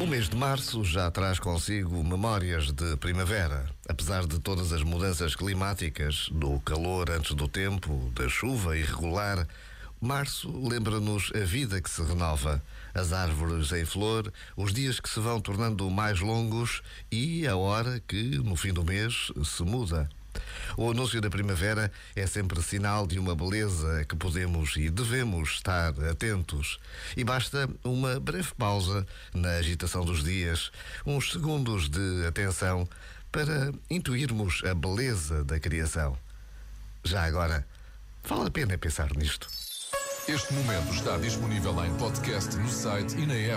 O mês de março já traz consigo memórias de primavera. Apesar de todas as mudanças climáticas, do calor antes do tempo, da chuva irregular, março lembra-nos a vida que se renova, as árvores em flor, os dias que se vão tornando mais longos e a hora que, no fim do mês, se muda. O anúncio da primavera é sempre sinal de uma beleza que podemos e devemos estar atentos. E basta uma breve pausa na agitação dos dias, uns segundos de atenção, para intuirmos a beleza da criação. Já agora, vale a pena pensar nisto. Este momento está disponível em podcast no site e na app.